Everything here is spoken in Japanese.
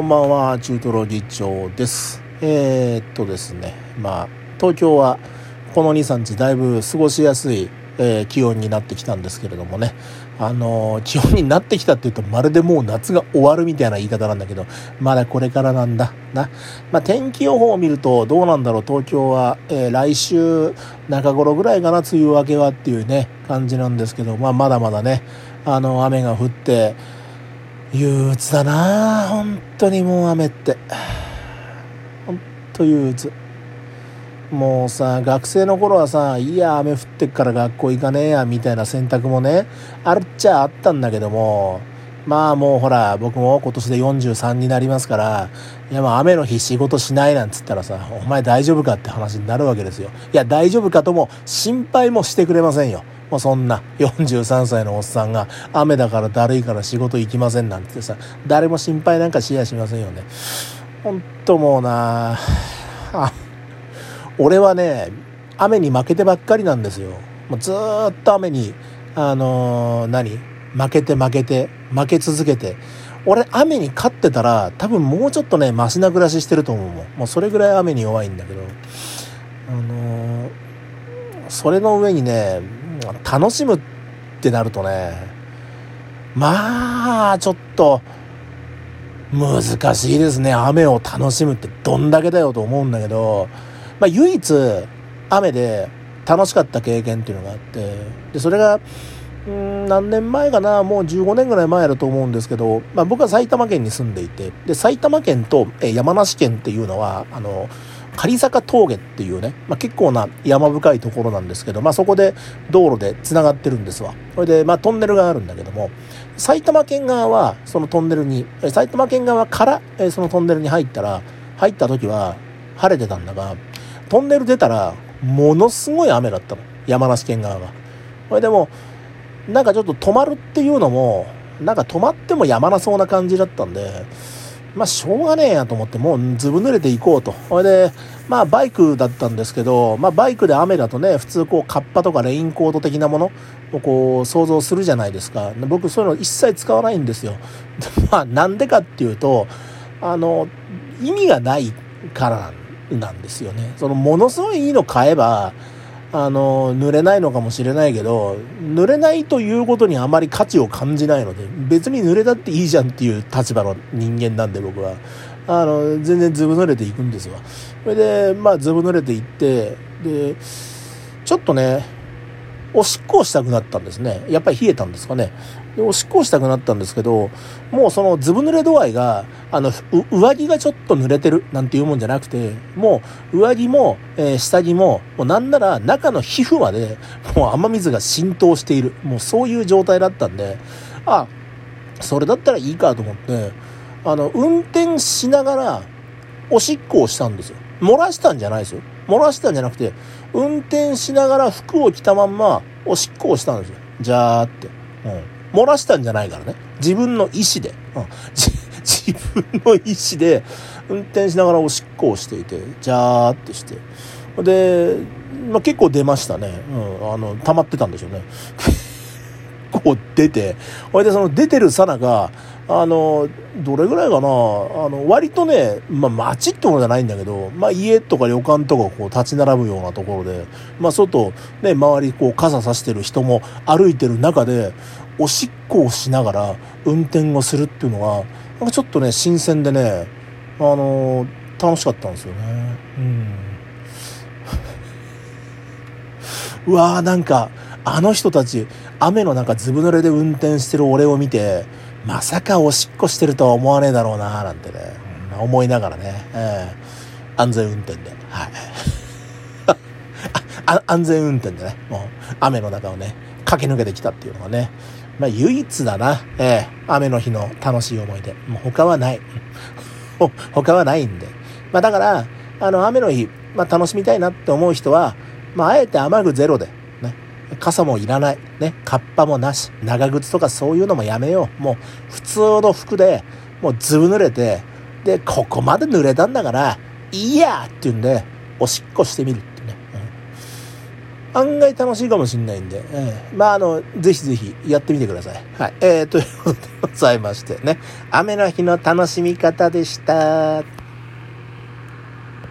こんばんは、中トロ議長です。えー、っとですね、まあ、東京はこの2、3日だいぶ過ごしやすい、えー気温になってきたんですけれどもね、あのー気温になってきたって言うとまるでもう夏が終わるみたいな言い方なんだけど、まだこれからなんだな。まあ、天気予報を見るとどうなんだろう、東京は、えー来週中頃ぐらいかな、梅雨明けはっていうね、感じなんですけど、まあ、まだまだね、あの、雨が降って、憂鬱だな本当にもう雨って。本当憂鬱。もうさ学生の頃はさいや雨降ってっから学校行かねえやみたいな選択もねあるっちゃあったんだけどもまあもうほら僕も今年で43になりますからいやまあ雨の日仕事しないなんつったらさお前大丈夫かって話になるわけですよ。いや大丈夫かとも心配もしてくれませんよ。もうそんな43歳のおっさんが雨だからだるいから仕事行きませんなんてさ誰も心配なんかしやしませんよね。ほんともうなあ俺はね雨に負けてばっかりなんですよ。もうずっと雨にあのー何負けて負けて負け続けて。俺雨に勝ってたら多分もうちょっとねマシな暮らししてると思うもん。もうそれぐらい雨に弱いんだけど。あのーそれの上にね楽しむってなるとねまあちょっと難しいですね。雨を楽しむってどんだけだよと思うんだけど、まあ、唯一雨で楽しかった経験っていうのがあってでそれがうん何年前かなもう15年ぐらい前だと思うんですけど、まあ、僕は埼玉県に住んでいてで埼玉県と山梨県っていうのはあの狩坂峠っていうね、まあ、結構な山深いところなんですけど、まあ、そこで道路でつながってるんですわ。それで、まあ、トンネルがあるんだけども埼玉県側はそのトンネルに埼玉県側からそのトンネルに入ったら入った時は晴れてたんだがトンネル出たらものすごい雨だったの。山梨県側がそれでもなんかちょっと止まるっていうのもなんか止まってもやまなそうな感じだったんでまあしょうがねえやと思ってもうずぶ濡れていこうと。それでまあバイクだったんですけどまあバイクで雨だとね普通こうカッパとかレインコート的なものをこう想像するじゃないですか。僕そういうの一切使わないんですよ。まあなんでかっていうとあの意味がないからなんですよね。そのものすごいいいの買えばあの濡れないのかもしれないけど濡れないということにあまり価値を感じないので別に濡れたっていいじゃんっていう立場の人間なんで僕は。あの全然ずぶ濡れていくんですわ。それでまあずぶ濡れていってでちょっとねおしっこをしたくなったんですね。やっぱり冷えたんですかね。でおしっこをしたくなったんですけどもうそのずぶ濡れ度合いがあの上着がちょっと濡れてるなんていうもんじゃなくてもう上着も、えー下着ももうなんなら中の皮膚までもう雨水が浸透している。もうそういう状態だったんであそれだったらいいかと思ってあの運転しながらおしっこをしたんですよ。漏らしたんじゃないですよ。漏らしたんじゃなくて運転しながら服を着たまんまおしっこをしたんですよ。じゃーって、うん、漏らしたんじゃないからね。自分の意思で、うん、じ 自分の意思で運転しながらおしっこをしていてじゃーってして。で、まあ、結構出ましたね、うん、あの溜まってたんでしょうね。こう出てほいでその出てるさなかあのどれぐらいかなあの割とね、まあ、街ってことじゃないんだけど、まあ、家とか旅館とかこう立ち並ぶようなところで、まあ、外、ね、周りこう傘さしてる人も歩いてる中でおしっこをしながら運転をするっていうのがなんかちょっとね新鮮でねあの楽しかったんですよね。うん うわーなんかあの人たち雨の中ずぶ濡れで運転してる俺を見てまさかおしっこしてるとは思わねえだろうななんてね、思いながらね、えー安全運転で、はい、あ安全運転でね。もう雨の中をね駆け抜けてきたっていうのがね。まあ唯一だな、えー雨の日の楽しい思い出。もう他はない。他はないんで。まあだからあの雨の日、まあ、楽しみたいなって思う人はまあ、あえて雨具ゼロで、傘もいらない、ね、カッパもなし、長靴とかそういうのもやめよう。もう、普通の服で、もうずぶ濡れて、で、ここまで濡れたんだから、いいやっていうんで、おしっこしてみるってね。うん案外楽しいかもしんないんで、えー、まあ、あの、ぜひぜひやってみてください。はい。えー、ということでございましてね、雨の日の楽しみ方でした。